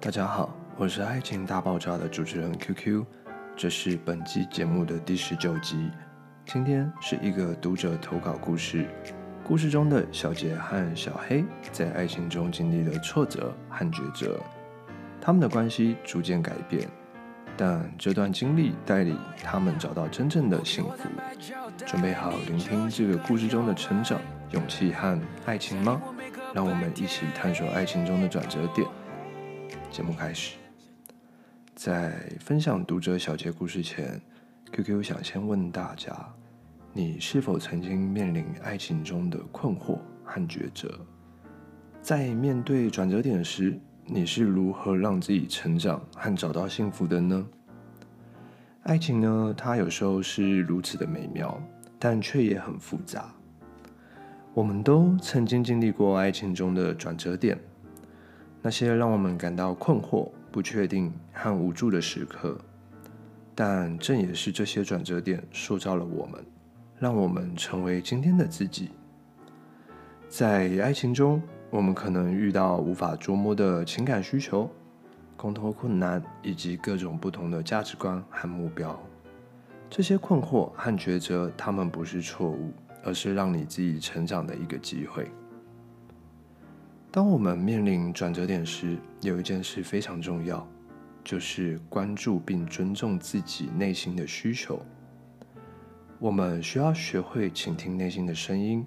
大家好，我是爱情大爆炸的主持人 QQ，这是本季节目的第十九集。今天是一个读者投稿故事，故事中的小杰和小黑在爱情中经历了挫折和抉择，他们的关系逐渐改变，但这段经历带领他们找到真正的幸福。准备好聆听这个故事中的成长、勇气和爱情吗？让我们一起探索爱情中的转折点。节目开始，在分享读者小杰故事前，QQ 想先问大家：你是否曾经面临爱情中的困惑和抉择？在面对转折点时，你是如何让自己成长和找到幸福的呢？爱情呢，它有时候是如此的美妙，但却也很复杂。我们都曾经经历过爱情中的转折点。那些让我们感到困惑、不确定和无助的时刻，但正也是这些转折点塑造了我们，让我们成为今天的自己。在爱情中，我们可能遇到无法捉摸的情感需求、沟通困难，以及各种不同的价值观和目标。这些困惑和抉择，它们不是错误，而是让你自己成长的一个机会。当我们面临转折点时，有一件事非常重要，就是关注并尊重自己内心的需求。我们需要学会倾听内心的声音，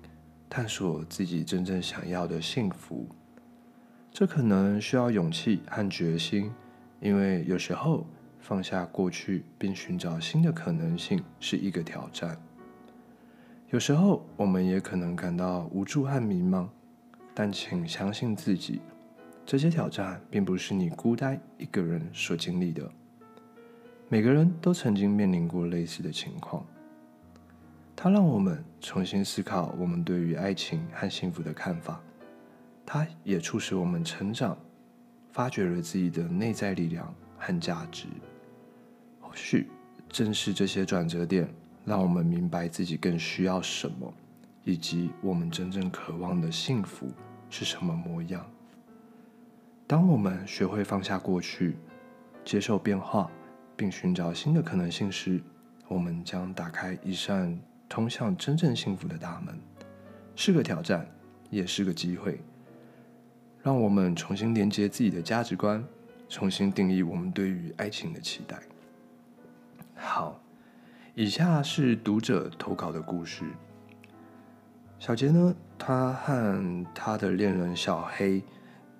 探索自己真正想要的幸福。这可能需要勇气和决心，因为有时候放下过去并寻找新的可能性是一个挑战。有时候我们也可能感到无助和迷茫。但请相信自己，这些挑战并不是你孤单一个人所经历的。每个人都曾经面临过类似的情况。它让我们重新思考我们对于爱情和幸福的看法。它也促使我们成长，发掘了自己的内在力量和价值。或许正是这些转折点，让我们明白自己更需要什么。以及我们真正渴望的幸福是什么模样？当我们学会放下过去，接受变化，并寻找新的可能性时，我们将打开一扇通向真正幸福的大门。是个挑战，也是个机会，让我们重新连接自己的价值观，重新定义我们对于爱情的期待。好，以下是读者投稿的故事。小杰呢，他和他的恋人小黑，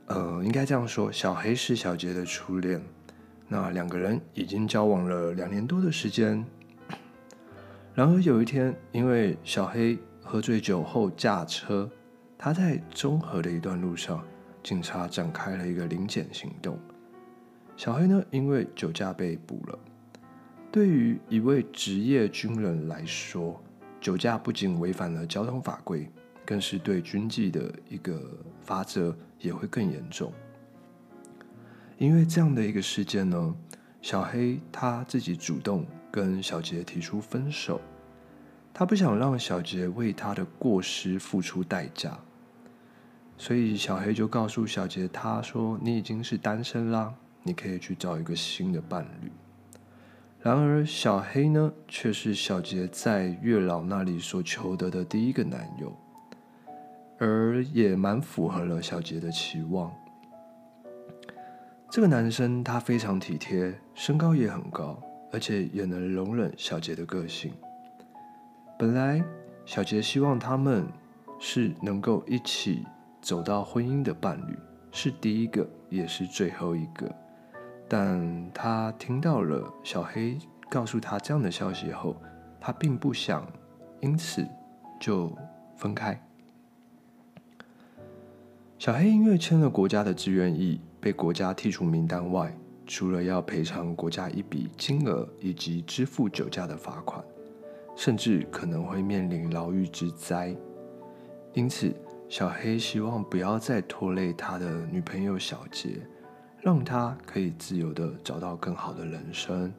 呃，应该这样说，小黑是小杰的初恋。那两个人已经交往了两年多的时间。然而有一天，因为小黑喝醉酒后驾车，他在中和的一段路上，警察展开了一个临检行动。小黑呢，因为酒驾被捕了。对于一位职业军人来说，酒驾不仅违反了交通法规，更是对军纪的一个罚则，也会更严重。因为这样的一个事件呢，小黑他自己主动跟小杰提出分手，他不想让小杰为他的过失付出代价，所以小黑就告诉小杰，他说：“你已经是单身啦，你可以去找一个新的伴侣。”然而，小黑呢，却是小杰在月老那里所求得的第一个男友，而也蛮符合了小杰的期望。这个男生他非常体贴，身高也很高，而且也能容忍小杰的个性。本来，小杰希望他们是能够一起走到婚姻的伴侣，是第一个，也是最后一个。但他听到了小黑告诉他这样的消息后，他并不想因此就分开。小黑因为签了国家的志愿役，被国家剔除名单外，除了要赔偿国家一笔金额以及支付酒驾的罚款，甚至可能会面临牢狱之灾。因此，小黑希望不要再拖累他的女朋友小杰。让他可以自由的找到更好的人生。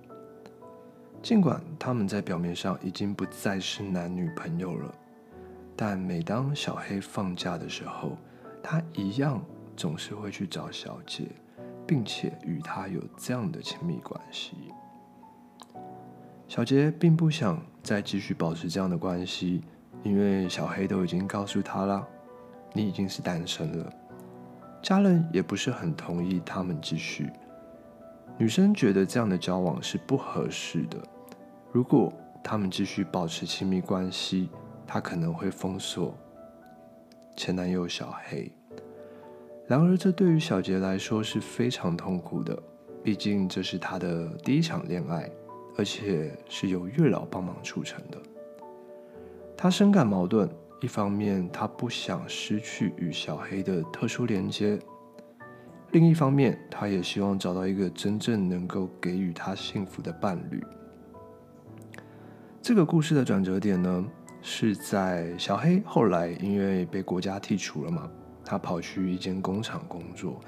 尽管他们在表面上已经不再是男女朋友了，但每当小黑放假的时候，他一样总是会去找小杰，并且与他有这样的亲密关系。小杰并不想再继续保持这样的关系，因为小黑都已经告诉他了，你已经是单身了。家人也不是很同意他们继续。女生觉得这样的交往是不合适的。如果他们继续保持亲密关系，她可能会封锁前男友小黑。然而，这对于小杰来说是非常痛苦的，毕竟这是他的第一场恋爱，而且是由月老帮忙促成的。他深感矛盾，一方面他不想失去与小黑的特殊连接，另一方面他也希望找到一个真正能够给予他幸福的伴侣。这个故事的转折点呢，是在小黑后来因为被国家剔除了嘛，他跑去一间工厂工作。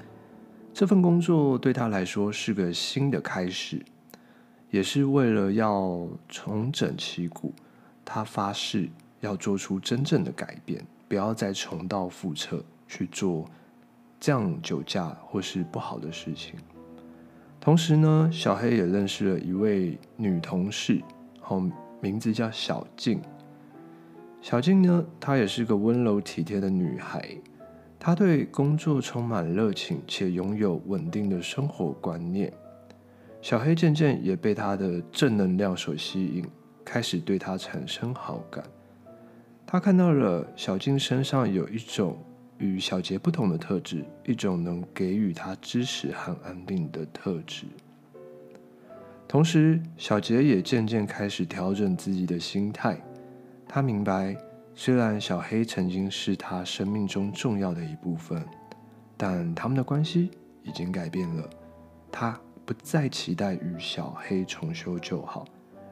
这份工作对他来说是个新的开始，也是为了要重整旗鼓。他发誓要做出真正的改变，不要再重蹈覆辙去做这样酒驾或是不好的事情。同时呢，小黑也认识了一位女同事，后。名字叫小静。小静呢，她也是个温柔体贴的女孩。她对工作充满热情，且拥有稳定的生活观念。小黑渐渐也被她的正能量所吸引，开始对她产生好感。他看到了小静身上有一种与小杰不同的特质，一种能给予他支持和安定的特质。同时，小杰也渐渐开始调整自己的心态。他明白，虽然小黑曾经是他生命中重要的一部分，但他们的关系已经改变了。他不再期待与小黑重修旧好，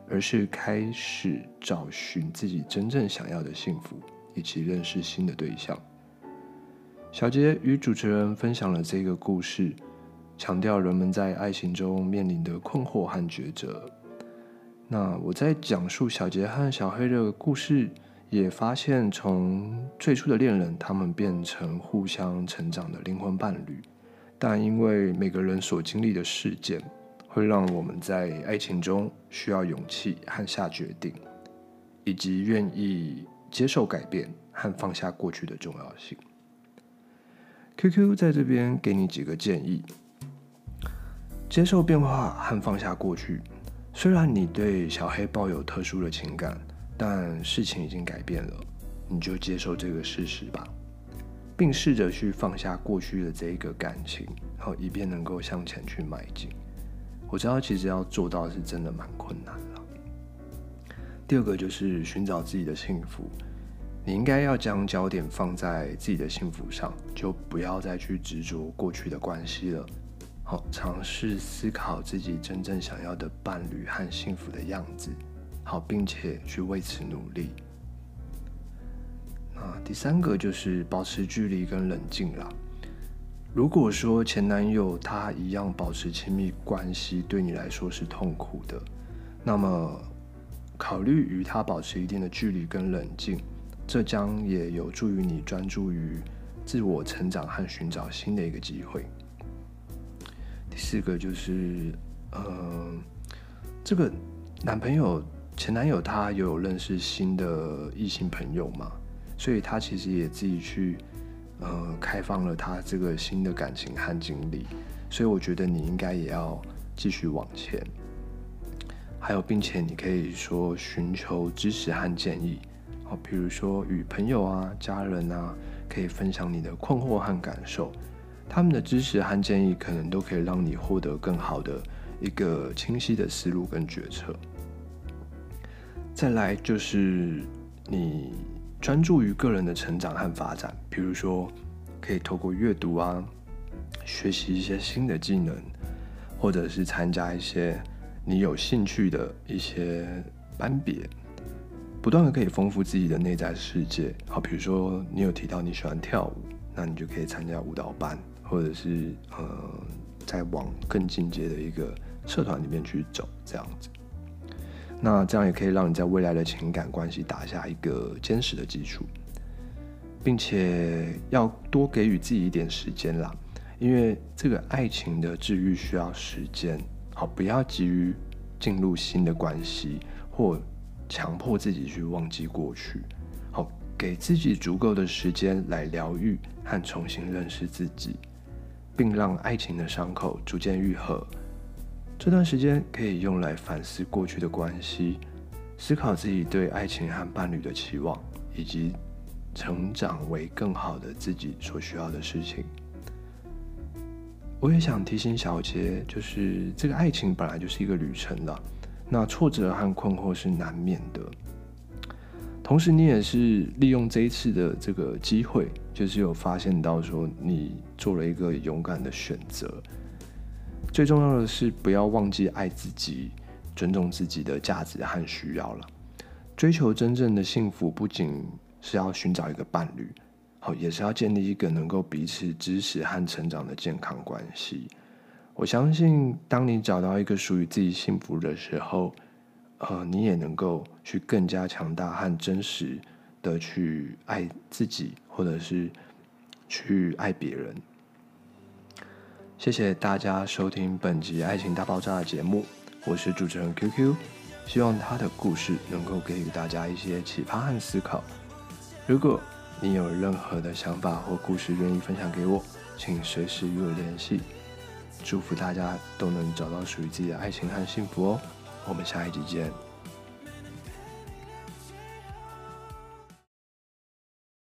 而是开始找寻自己真正想要的幸福，以及认识新的对象。小杰与主持人分享了这个故事。强调人们在爱情中面临的困惑和抉择。那我在讲述小杰和小黑的故事，也发现从最初的恋人，他们变成互相成长的灵魂伴侣。但因为每个人所经历的事件，会让我们在爱情中需要勇气和下决定，以及愿意接受改变和放下过去的重要性。QQ 在这边给你几个建议。接受变化和放下过去。虽然你对小黑抱有特殊的情感，但事情已经改变了，你就接受这个事实吧，并试着去放下过去的这一个感情，好，以便能够向前去迈进。我知道，其实要做到是真的蛮困难了。第二个就是寻找自己的幸福，你应该要将焦点放在自己的幸福上，就不要再去执着过去的关系了。好，尝试思考自己真正想要的伴侣和幸福的样子，好，并且去为此努力。那第三个就是保持距离跟冷静了。如果说前男友他一样保持亲密关系对你来说是痛苦的，那么考虑与他保持一定的距离跟冷静，这将也有助于你专注于自我成长和寻找新的一个机会。第四个就是，呃，这个男朋友前男友他有认识新的异性朋友嘛，所以他其实也自己去呃开放了他这个新的感情和经历，所以我觉得你应该也要继续往前。还有，并且你可以说寻求支持和建议，好，比如说与朋友啊、家人啊，可以分享你的困惑和感受。他们的支持和建议可能都可以让你获得更好的一个清晰的思路跟决策。再来就是你专注于个人的成长和发展，比如说可以透过阅读啊，学习一些新的技能，或者是参加一些你有兴趣的一些班别，不断的可以丰富自己的内在世界。好，比如说你有提到你喜欢跳舞，那你就可以参加舞蹈班。或者是呃，再往更进阶的一个社团里面去走，这样子，那这样也可以让你在未来的情感关系打下一个坚实的基础，并且要多给予自己一点时间啦，因为这个爱情的治愈需要时间，好，不要急于进入新的关系，或强迫自己去忘记过去，好，给自己足够的时间来疗愈和重新认识自己，并让爱情的伤口逐渐愈合。这段时间可以用来反思过去的关系，思考自己对爱情和伴侣的期望，以及成长为更好的自己所需要的事情。我也想提醒小杰，就是这个爱情本来就是一个旅程了，那挫折和困惑是难免的。同时，你也是利用这一次的这个机会，就是有发现到说你做了一个勇敢的选择。最重要的是，不要忘记爱自己，尊重自己的价值和需要了。追求真正的幸福，不仅是要寻找一个伴侣，好，也是要建立一个能够彼此支持和成长的健康关系。我相信，当你找到一个属于自己幸福的时候，呃，你也能够去更加强大和真实的去爱自己，或者是去爱别人。谢谢大家收听本集《爱情大爆炸》的节目，我是主持人 QQ，希望他的故事能够给予大家一些启发和思考。如果你有任何的想法或故事愿意分享给我，请随时与我联系。祝福大家都能找到属于自己的爱情和幸福哦！我们下一集见。